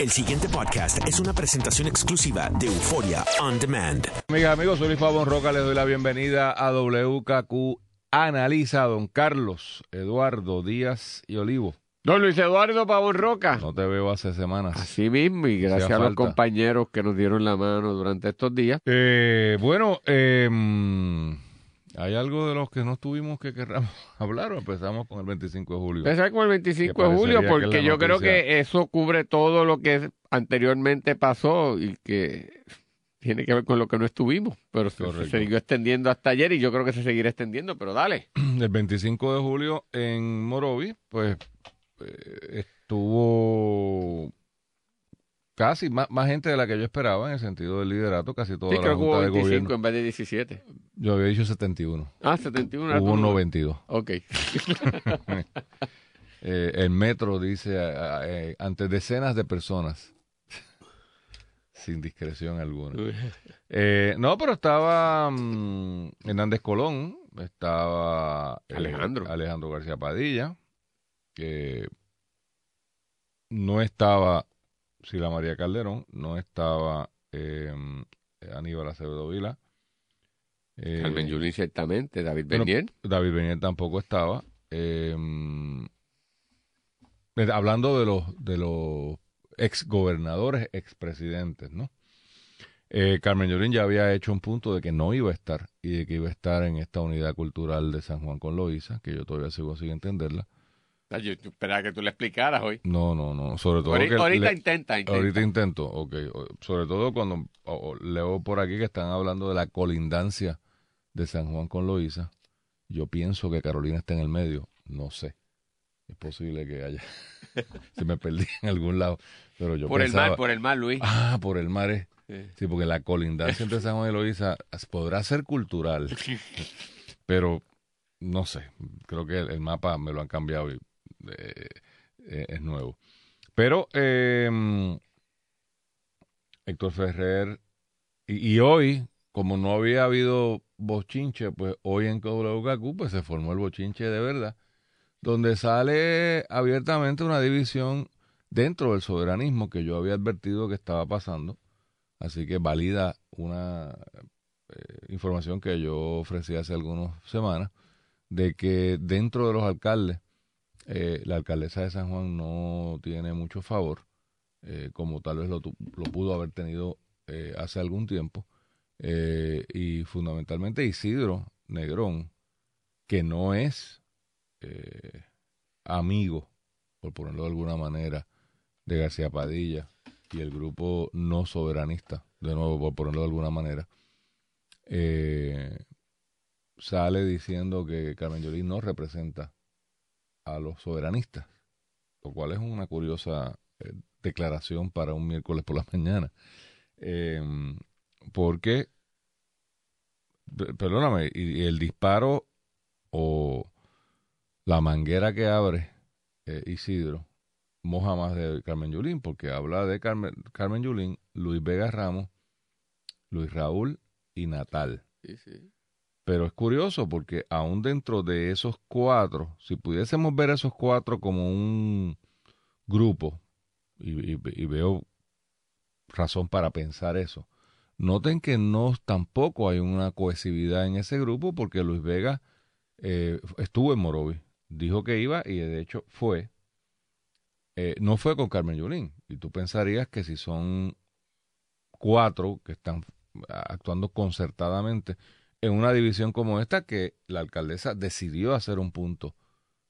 El siguiente podcast es una presentación exclusiva de Euforia On Demand. Amigas, amigos, soy Luis Pavón Roca, les doy la bienvenida a WKQ Analiza, don Carlos Eduardo Díaz y Olivo. Don Luis Eduardo Pavón Roca. No te veo hace semanas. Así mismo, y gracias Hacía a los falta. compañeros que nos dieron la mano durante estos días. Eh, bueno, eh, ¿hay algo de los que no tuvimos que querramos hablar o empezamos con el 25 de julio? Empezar con el 25 Que de julio, porque yo creo que eso cubre todo lo que anteriormente pasó y que tiene que ver con lo que no estuvimos. Pero se, siguió extendiendo hasta ayer y yo creo que se seguirá extendiendo, pero dale. El 25 de julio en Morovi, pues eh, estuvo casi más, más gente de la que yo esperaba en el sentido del liderato, casi toda Sí, la creo que Junta hubo de 25 Gobierno. en vez de 17. Yo había dicho 71, Ah, 71. era hubo tu- 92. Ok. Eh, el metro dice eh, eh, ante decenas de personas, sin discreción alguna. Eh, no, pero estaba mm, Hernández Colón, estaba eh, Alejandro. Alejandro García Padilla, que no estaba Sila María Calderón, no estaba eh, Aníbal Acevedo Vila. eh, Carmen Yulín, ciertamente. David bueno, Bernier. David Benier tampoco estaba. Eh, eh, hablando de los de los ex gobernadores, ex presidentes, ¿no? Eh, Carmen Yulín ya había hecho un punto de que no iba a estar y de que iba a estar en esta unidad cultural de San Juan con Loíza, que yo todavía sigo sin entenderla. Yo, esperaba que tú le explicaras hoy. No, no, no. Sobre todo Ahorita, que ahorita le- intenta, intenta. Ahorita intento, ok. Sobre todo cuando leo por aquí que están hablando de la colindancia de San Juan con Loíza. Yo pienso que Carolina está en el medio. No sé. Es posible que haya. Se me perdí en algún lado. Pero yo por el mar, por el mar, Luis. Ah, por el mar es. Sí. Sí, porque la colindancia entre San Juan y Loíza podrá ser cultural. Pero no sé. Creo que el, el mapa me lo han cambiado y eh, eh, es nuevo. Pero eh, Héctor Ferrer, y, y hoy, como no había habido bochinche, pues hoy en WKQ pues se formó el bochinche de verdad, donde sale abiertamente una división dentro del soberanismo que yo había advertido que estaba pasando. Así que valida una eh, información que yo ofrecí hace algunas semanas, de que dentro de los alcaldes, eh, la alcaldesa de San Juan no tiene mucho favor, eh, como tal vez lo, pudo haber tenido eh, hace algún tiempo, eh, y fundamentalmente Isidro Negrón, que no es amigo, por ponerlo de alguna manera, de García Padilla y el grupo no soberanista, de nuevo, por ponerlo de alguna manera, sale diciendo que Carmen Yolín no representa a los soberanistas, lo cual es una curiosa eh, declaración para un miércoles por la mañana. Eh, porque, per- perdóname, y, y el disparo o la manguera que abre eh, Isidro moja más de Carmen Yulín, porque habla de Carmen, Carmen Yulín, Luis Vega Ramos, Luis Raúl y Natal. Sí, sí. Pero es curioso porque aún dentro de esos cuatro, si pudiésemos ver a esos cuatro como un grupo, y, veo razón para pensar eso, noten que no tampoco hay una cohesividad en ese grupo porque Luis Vega eh, estuvo en Morovi, dijo que iba y de hecho fue. Eh, no fue con Carmen Yulín. Y tú pensarías que si son cuatro que están actuando concertadamente en una división como esta, que la alcaldesa decidió hacer un punto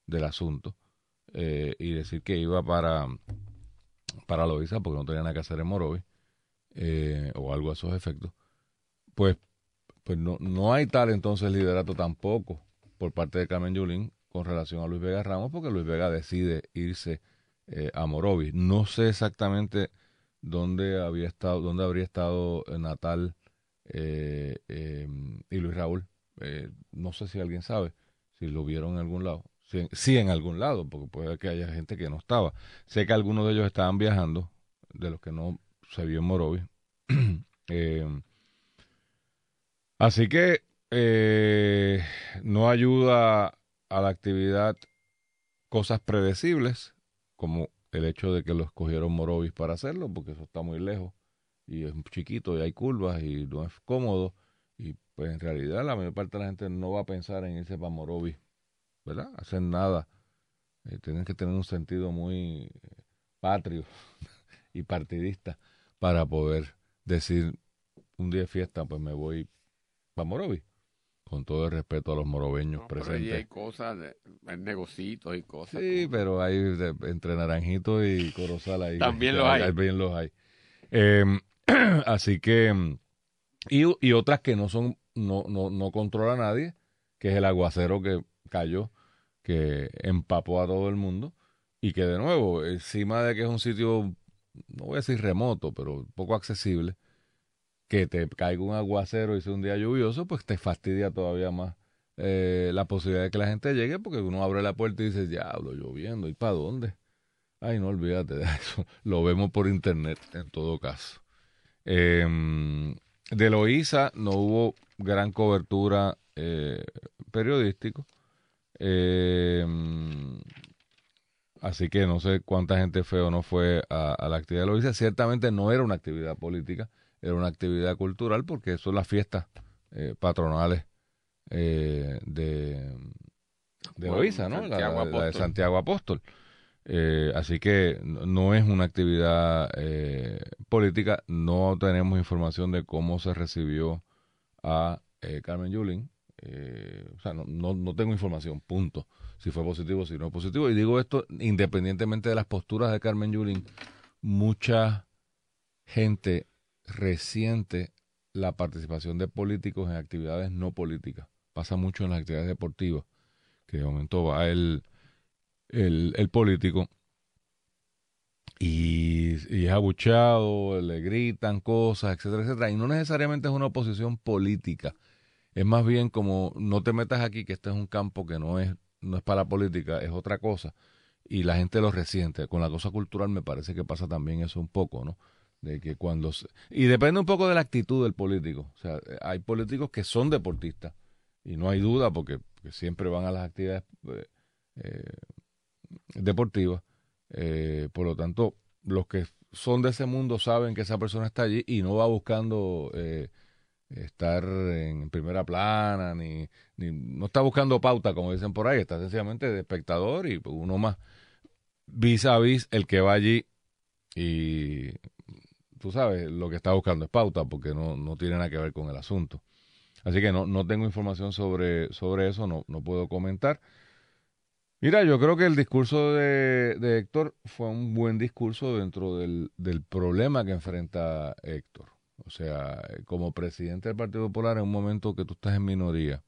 del asunto eh, y decir que iba para, para Loiza porque no tenía nada que hacer en Morovi eh, o algo a esos efectos, pues, pues no, no hay tal entonces liderato tampoco por parte de Carmen Yulín con relación a Luis Vega Ramos porque Luis Vega decide irse eh, a Morovis. No sé exactamente dónde había estado, dónde habría estado Natal eh, eh, y Luis Raúl. Eh, no sé si alguien sabe si lo vieron en algún lado. Sí, sí en algún lado, porque puede que haya gente que no estaba. Sé que algunos de ellos estaban viajando, de los que no se vio en Morovis. Eh, así que eh, no ayuda a la actividad cosas predecibles, como el hecho de que lo escogieron Morovis para hacerlo, porque eso está muy lejos y es chiquito y hay curvas y no es cómodo. Y pues en realidad la mayor parte de la gente no va a pensar en irse para Morovis, ¿verdad? Hacer nada. Eh, tienen que tener un sentido muy patrio y partidista para poder decir un día de fiesta, pues me voy para Morovis con todo el respeto a los morobeños presentes. Pero hay cosas, hay negocitos y cosas. Sí, pero hay entre Naranjito y Corozal ahí. También los hay. También los hay. Em, así que, y, y, otras que no son, no, no, no controla nadie, que es el aguacero que cayó, que empapó a todo el mundo, y que de nuevo, encima de que es un sitio, no voy a decir remoto, pero poco accesible, que te caiga un aguacero y sea un día lluvioso, pues te fastidia todavía más eh, la posibilidad de que la gente llegue, porque uno abre la puerta y dice, diablo, lloviendo, ¿y para dónde? Ay, no olvídate de eso. Lo vemos por internet en todo caso. Eh, de Loíza no hubo gran cobertura eh, periodística. Eh, así que no sé cuánta gente fue o no fue a, a la actividad de Loíza. Ciertamente no era una actividad política era una actividad cultural porque son las fiestas eh, patronales eh, de, de ¿no? La, de Santiago Apóstol. Eh, así que no es una actividad política. No tenemos información de cómo se recibió a Carmen Yulín. o sea, no, no, no, tengo información, punto. Si fue positivo, si no positivo. Y digo esto independientemente de las posturas de Carmen Yulín. Mucha gente reciente la participación de políticos en actividades no políticas. Pasa mucho en las actividades deportivas, que de momento va el, el, político y, y, es abuchado, le gritan cosas, etcétera, etcétera. Y no necesariamente es una oposición política. Es más bien como no te metas aquí, que este es un campo que no es, no es para la política, es otra cosa. Y la gente lo resiente. Con la cosa cultural me parece que pasa también eso un poco, ¿no? de que cuando y depende un poco de la actitud del político o sea hay políticos que son deportistas y no hay duda porque, siempre van a las actividades eh, eh, deportivas eh, por lo tanto los que son de ese mundo saben que esa persona está allí y no va buscando estar en primera plana ni, ni no está buscando pauta como dicen por ahí está sencillamente de espectador y uno más vis a vis el que va allí y tú sabes, lo que está buscando es pauta porque no, no tiene nada que ver con el asunto. Así que no, no tengo información sobre, sobre eso, no, no puedo comentar. Mira, yo creo que el discurso de, de Héctor fue un buen discurso dentro del, del, problema que enfrenta Héctor. O sea, como presidente del Partido Popular en un momento que tú estás en minoría,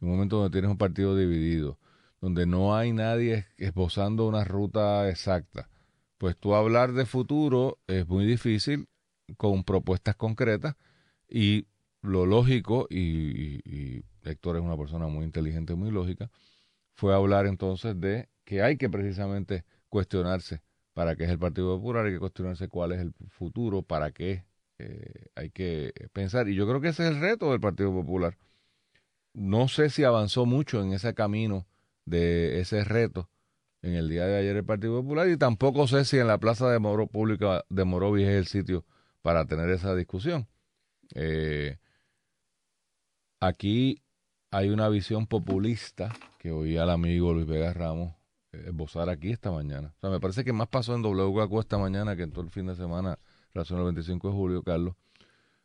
en un momento donde tienes un partido dividido, donde no hay nadie esbozando una ruta exacta, pues tú hablar de futuro es muy difícil con propuestas concretas y lo lógico, y, Héctor es una persona muy inteligente, muy lógica, fue hablar entonces de que hay que precisamente cuestionarse para qué es el Partido Popular, hay que cuestionarse cuál es el futuro, para qué eh, hay que pensar. Y yo creo que ese es el reto del Partido Popular. No sé si avanzó mucho en ese camino de ese reto, en el día de ayer el Partido Popular y tampoco sé si en la Plaza de Moro Pública de Morovis es el sitio para tener esa discusión. Eh, aquí hay una visión populista que oí al amigo Luis Vega Ramos eh, esbozar aquí esta mañana. O sea, me parece que más pasó en WKQ esta mañana que en todo el fin de semana relación al 25 de julio, Carlos.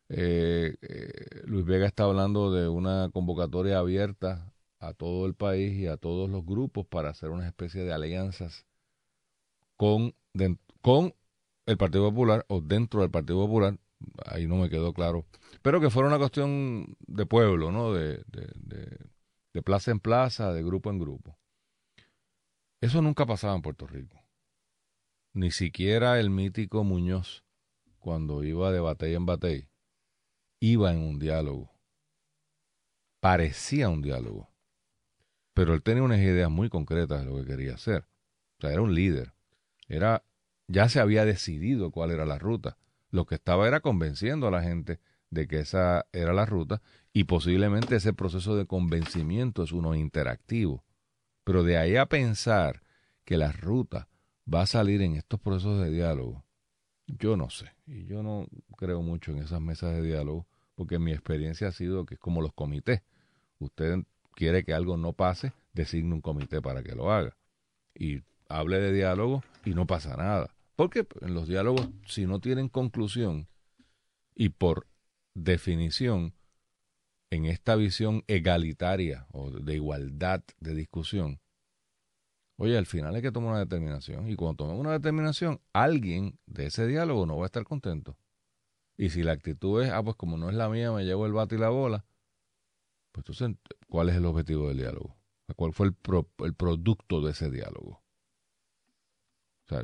Eh, Luis Vega está hablando de una convocatoria abierta a todo el país y a todos los grupos para hacer una especie de alianzas con, con el Partido Popular o dentro del Partido Popular, ahí no me quedó claro, pero que fuera una cuestión de pueblo, ¿no? De, de, de, plaza en plaza, de grupo en grupo. Eso nunca pasaba en Puerto Rico. Ni siquiera el mítico Muñoz, cuando iba de batalla en batalla, iba en un diálogo. Parecía un diálogo pero él tenía unas ideas muy concretas de lo que quería hacer. O sea, era un líder. Era, ya se había decidido cuál era la ruta. Lo que estaba era convenciendo a la gente de que esa era la ruta y posiblemente ese proceso de convencimiento es uno interactivo. Pero de ahí a pensar que la ruta va a salir en estos procesos de diálogo, yo no sé. Y yo no creo mucho en esas mesas de diálogo, porque mi experiencia ha sido que es como los comités. Usted quiere que algo no pase, designe un comité para que lo haga. Y hable de diálogo y no pasa nada. Porque en los diálogos, si no tienen conclusión, y por definición, en esta visión egalitaria o de igualdad de discusión, oye, al final hay que tomar una determinación. Y cuando tomemos una determinación, alguien de ese diálogo no va a estar contento. Y si la actitud es, ah, pues como no es la mía, me llevo el bate y la bola, pues entonces, ¿cuál es el objetivo del diálogo? ¿Cuál fue el, el producto de ese diálogo? O sea,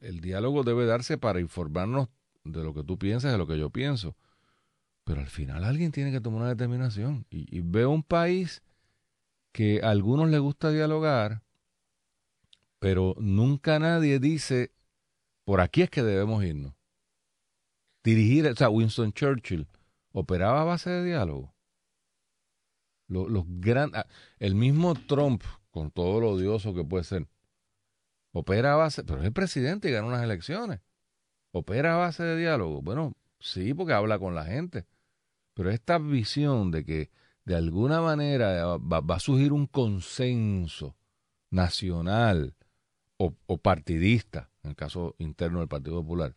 el, diálogo debe darse para informarnos de lo que tú piensas, de lo que yo pienso. Pero al final alguien tiene que tomar una determinación. Y, veo un país que a algunos les gusta dialogar, pero nunca nadie dice, por aquí es que debemos irnos. Dirigir, o sea, Winston Churchill operaba a base de diálogo. Los ah, el mismo Trump, con todo lo odioso que puede ser, opera a base, pero es el presidente y gana unas elecciones. Opera a base de diálogo. Bueno, sí, porque habla con la gente. Pero esta visión de que de alguna manera va, a surgir un consenso nacional o, partidista, en el caso interno del Partido Popular,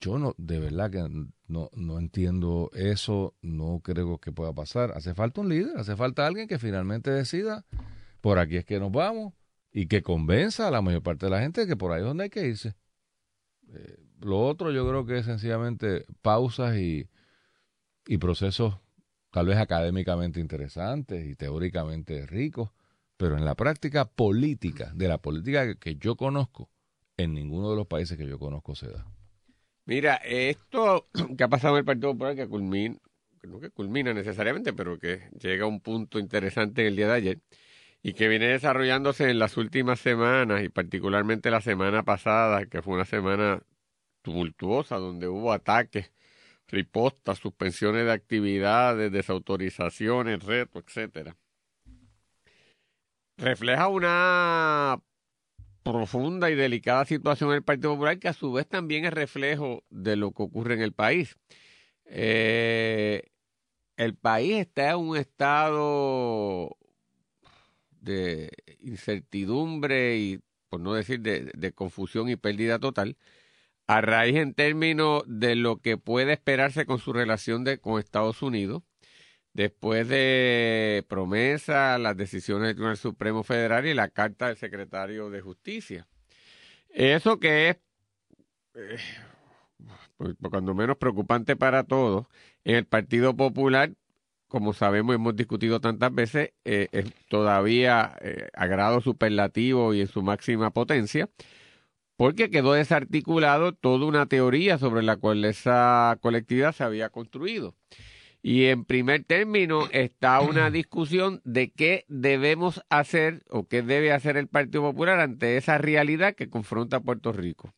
yo no, de verdad que no, no entiendo eso, no creo que pueda pasar. Hace falta un líder, hace falta alguien que finalmente decida, por aquí es que nos vamos, y que convenza a la mayor parte de la gente de que por ahí es donde hay que irse. Eh, lo otro yo creo que es sencillamente pausas y, y procesos tal vez académicamente interesantes y teóricamente ricos, pero en la práctica política, de la política que yo conozco, en ninguno de los países que yo conozco se da. Mira, esto que ha pasado en el Partido Popular, que no que culmina necesariamente, pero que llega a un punto interesante en el día de ayer, y que viene desarrollándose en las últimas semanas y particularmente la semana pasada, que fue una semana tumultuosa donde hubo ataques, ripostas, suspensiones de actividades, desautorizaciones, retos, etcétera. Refleja una profunda y delicada situación en el Partido Popular que a su vez también es reflejo de lo que ocurre en el país. Eh, el país está en un estado de incertidumbre y, por no decir, de, confusión y pérdida total, a raíz en términos de lo que puede esperarse con su relación de, con Estados Unidos, después de promesa, las decisiones del Tribunal Supremo Federal y la carta del secretario de Justicia. Eso que es, eh, cuando menos preocupante para todos, en el Partido Popular como sabemos, hemos discutido tantas veces, eh, es todavía eh, a grado superlativo y en su máxima potencia, porque quedó desarticulado toda una teoría sobre la cual esa colectividad se había construido. Y en primer término está una discusión de qué debemos hacer o qué debe hacer el Partido Popular ante esa realidad que confronta a Puerto Rico.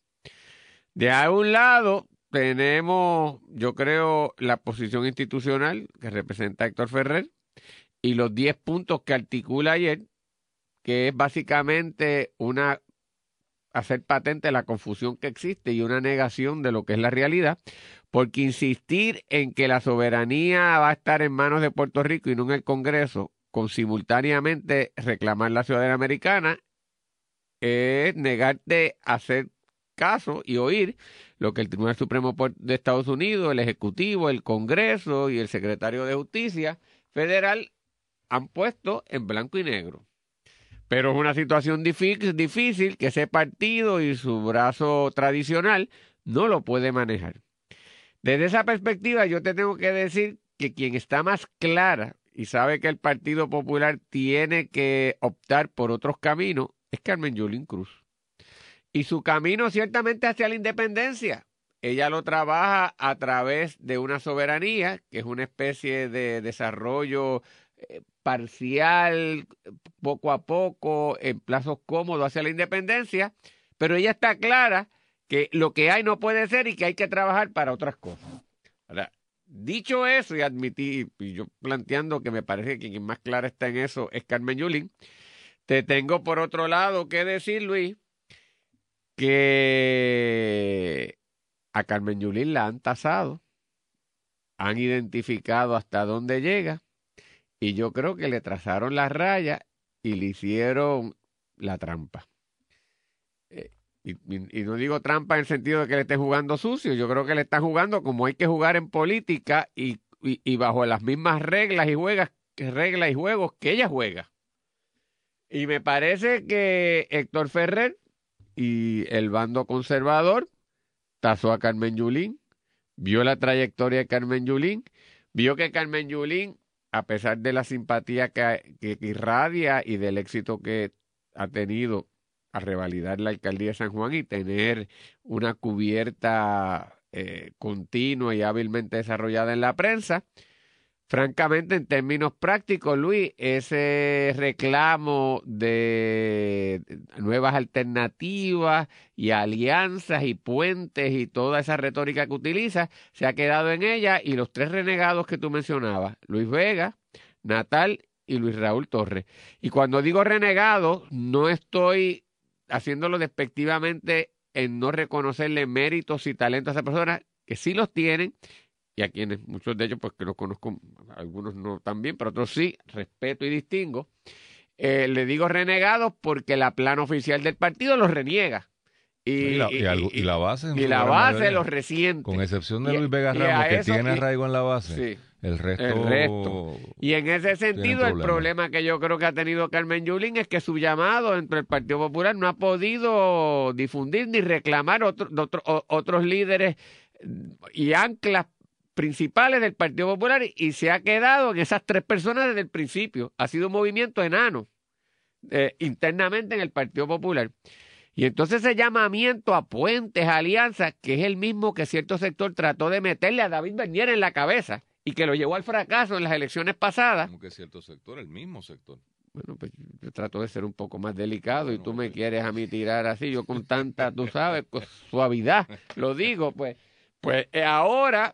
De a un lado tenemos, yo creo, la posición institucional que representa Héctor Ferrer y los 10 puntos que articula ayer, que es básicamente una hacer patente la confusión que existe y una negación de lo que es la realidad, porque insistir en que la soberanía va a estar en manos de Puerto Rico y no en el Congreso, con simultáneamente reclamar la ciudadanía americana, es negarte a hacer caso y oír lo que el Tribunal Supremo de Estados Unidos, el Ejecutivo, el Congreso y el Secretario de Justicia Federal han puesto en blanco y negro. Pero es una situación difícil, que ese partido y su brazo tradicional no lo puede manejar. Desde esa perspectiva yo te tengo que decir que quien está más clara y sabe que el Partido Popular tiene que optar por otros caminos es Carmen Yulín Cruz. Y su camino ciertamente hacia la independencia. Ella lo trabaja a través de una soberanía, que es una especie de desarrollo eh, parcial, poco a poco, en plazos cómodos hacia la independencia, pero ella está clara que lo que hay no puede ser y que hay que trabajar para otras cosas. Ahora, dicho eso y admití, y yo planteando que me parece que quien más clara está en eso es Carmen Yulín, te tengo por otro lado que decir, Luis, que a Carmen Yulín la han tasado, han identificado hasta dónde llega y yo creo que le trazaron la raya y le hicieron la trampa. Eh, y, no digo trampa en el sentido de que le estén jugando sucio, yo creo que le están jugando como hay que jugar en política y, y bajo las mismas reglas y, juegas, reglas y juegos que ella juega. Y me parece que Héctor Ferrer y el bando conservador tasó a Carmen Yulín, vio la trayectoria de Carmen Yulín, vio que Carmen Yulín, a pesar de la simpatía que, que, irradia y del éxito que ha tenido a revalidar la alcaldía de San Juan y tener una cubierta eh, continua y hábilmente desarrollada en la prensa, Francamente, en términos prácticos, Luis, ese reclamo de nuevas alternativas y alianzas y puentes y toda esa retórica que utiliza se ha quedado en ella y los tres renegados que tú mencionabas, Luis Vega, Natal y Luis Raúl Torres. Y cuando digo renegado, no estoy haciéndolo despectivamente en no reconocerle méritos y talentos a esa persona, que sí los tienen y a quienes, muchos de ellos, pues que no conozco, algunos no tan bien, pero otros sí, respeto y distingo. Eh, le digo renegados porque la plana oficial del partido los reniega. Y, y, la, y, la, base. Y la base los resiente. Con excepción de Luis Vega Ramos, que tiene arraigo en la base. el, resto, el resto. Y en ese sentido, el problema que yo creo que ha tenido Carmen Yulín es que su llamado entre el Partido Popular no ha podido difundir ni reclamar otro, otro, otros líderes y anclas principales del Partido Popular y se ha quedado en esas tres personas desde el principio. Ha sido un movimiento enano eh, internamente en el Partido Popular. Y entonces ese llamamiento a puentes, alianzas, que es el mismo que cierto sector trató de meterle a David Bernier en la cabeza y que lo llevó al fracaso en las elecciones pasadas. Como que cierto sector, el mismo sector. Bueno, pues yo trato de ser un poco más delicado y tú me quieres a mí tirar así, yo con tanta, tú sabes, suavidad, lo digo, pues, pues eh, ahora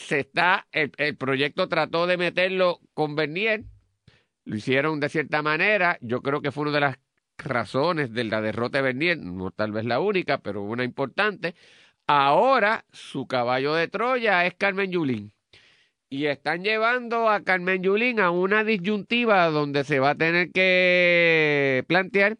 se está, el, el, proyecto trató de meterlo con Bernier, lo hicieron de cierta manera, yo creo que fue una de las razones de la derrota de Bernier, no tal vez la única, pero una importante. Ahora su caballo de Troya es Carmen Yulín. Y están llevando a Carmen Yulín a una disyuntiva donde se va a tener que plantear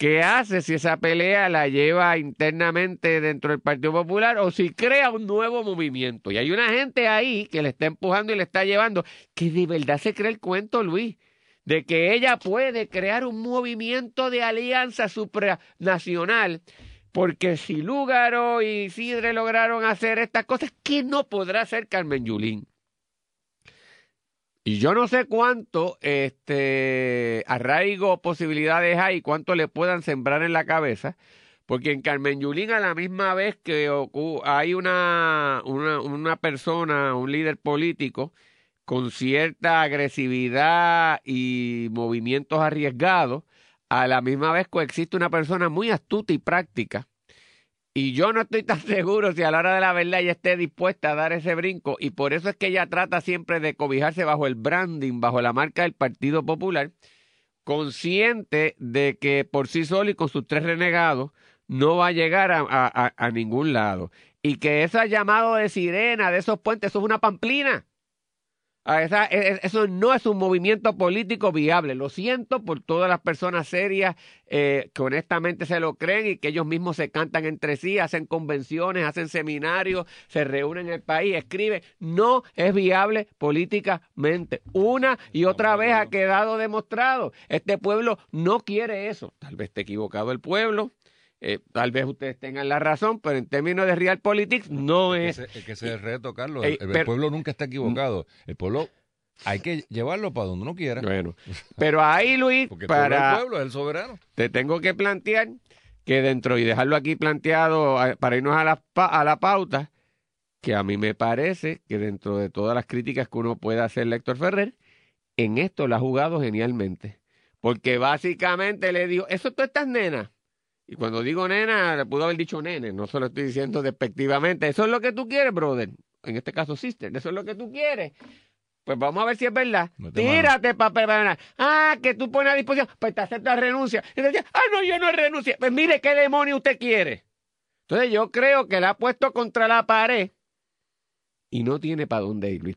qué hace si esa pelea la lleva internamente dentro del Partido Popular o si crea un nuevo movimiento. Y hay una gente ahí que le está empujando y le está llevando, que de verdad se cree el cuento, Luis, de que ella puede crear un movimiento de alianza supranacional. Porque si Lúgaro y Sidre lograron hacer estas cosas, ¿qué no podrá hacer Carmen Yulín? Y yo no sé cuánto este arraigo posibilidades hay, cuánto le puedan sembrar en la cabeza, porque en Carmen Yulín a la misma vez que hay una, una, una persona, un líder político con cierta agresividad y movimientos arriesgados, a la misma vez coexiste una persona muy astuta y práctica y yo no estoy tan seguro si a la hora de la verdad ella esté dispuesta a dar ese brinco. Y por eso es que ella trata siempre de cobijarse bajo el branding, bajo la marca del Partido Popular, consciente de que por sí solo y con sus tres renegados no va a llegar a, ningún lado. Y que ese llamado de sirena, de esos puentes, eso es una pamplina. Esa, e, e, eso no es un movimiento político viable. Lo siento por todas las personas serias eh, que honestamente se lo creen y que ellos mismos se cantan entre sí, hacen convenciones, hacen seminarios, se reúnen en el país, escriben. No es viable políticamente. Una y otra vez ha quedado demostrado. Este pueblo no quiere eso. Tal vez esté equivocado el pueblo, eh, tal vez ustedes tengan la razón, pero en términos de realpolitik no es. Es que ese es el reto, Carlos. El, el pueblo nunca está equivocado. El pueblo hay que llevarlo para donde uno quiera. Bueno, pero ahí, Luis, Porque para. el pueblo es el soberano. Te tengo que plantear que dentro, y dejarlo aquí planteado para irnos a la, a la pauta, que a mí me parece que dentro de todas las críticas que uno puede hacer Héctor Ferrer, en esto lo ha jugado genialmente. Porque básicamente le digo, eso tú estás nena y cuando digo nena, le pudo haber dicho nene, no se lo estoy diciendo despectivamente. Eso es lo que tú quieres, brother. En este caso, sister, eso es lo que tú quieres. pues vamos a ver si es verdad. Tírate papel banana. Ah, que tú pones a disposición, pues te aceptas renuncia. Y decía, ah, no, yo no renuncio. Pues mire qué demonio usted quiere. Entonces yo creo que la ha puesto contra la pared y no tiene para dónde ir, Luis.